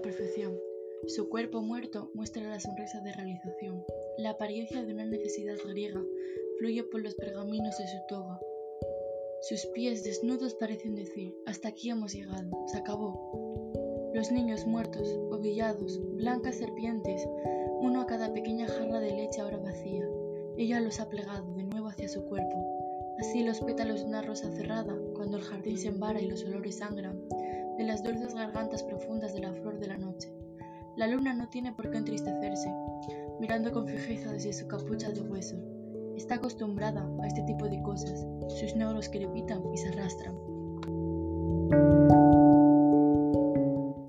perfección. Su cuerpo muerto muestra la sonrisa de realización. La apariencia de una necesidad griega fluye por los pergaminos de su toga. Sus pies desnudos parecen decir, hasta aquí hemos llegado, se acabó. Los niños muertos, ovillados, blancas serpientes, uno a cada pequeña jarra de leche ahora vacía. Ella los ha plegado de nuevo hacia su cuerpo. Así los pétalos de una rosa cerrada, cuando el jardín se embara y los olores sangran, de las dulces gargantas profundas de la flor de la noche. La luna no tiene por qué entristecerse, mirando con fijeza desde su capucha de hueso. Está acostumbrada a este tipo de cosas. Sus neuros crepitan y se arrastran.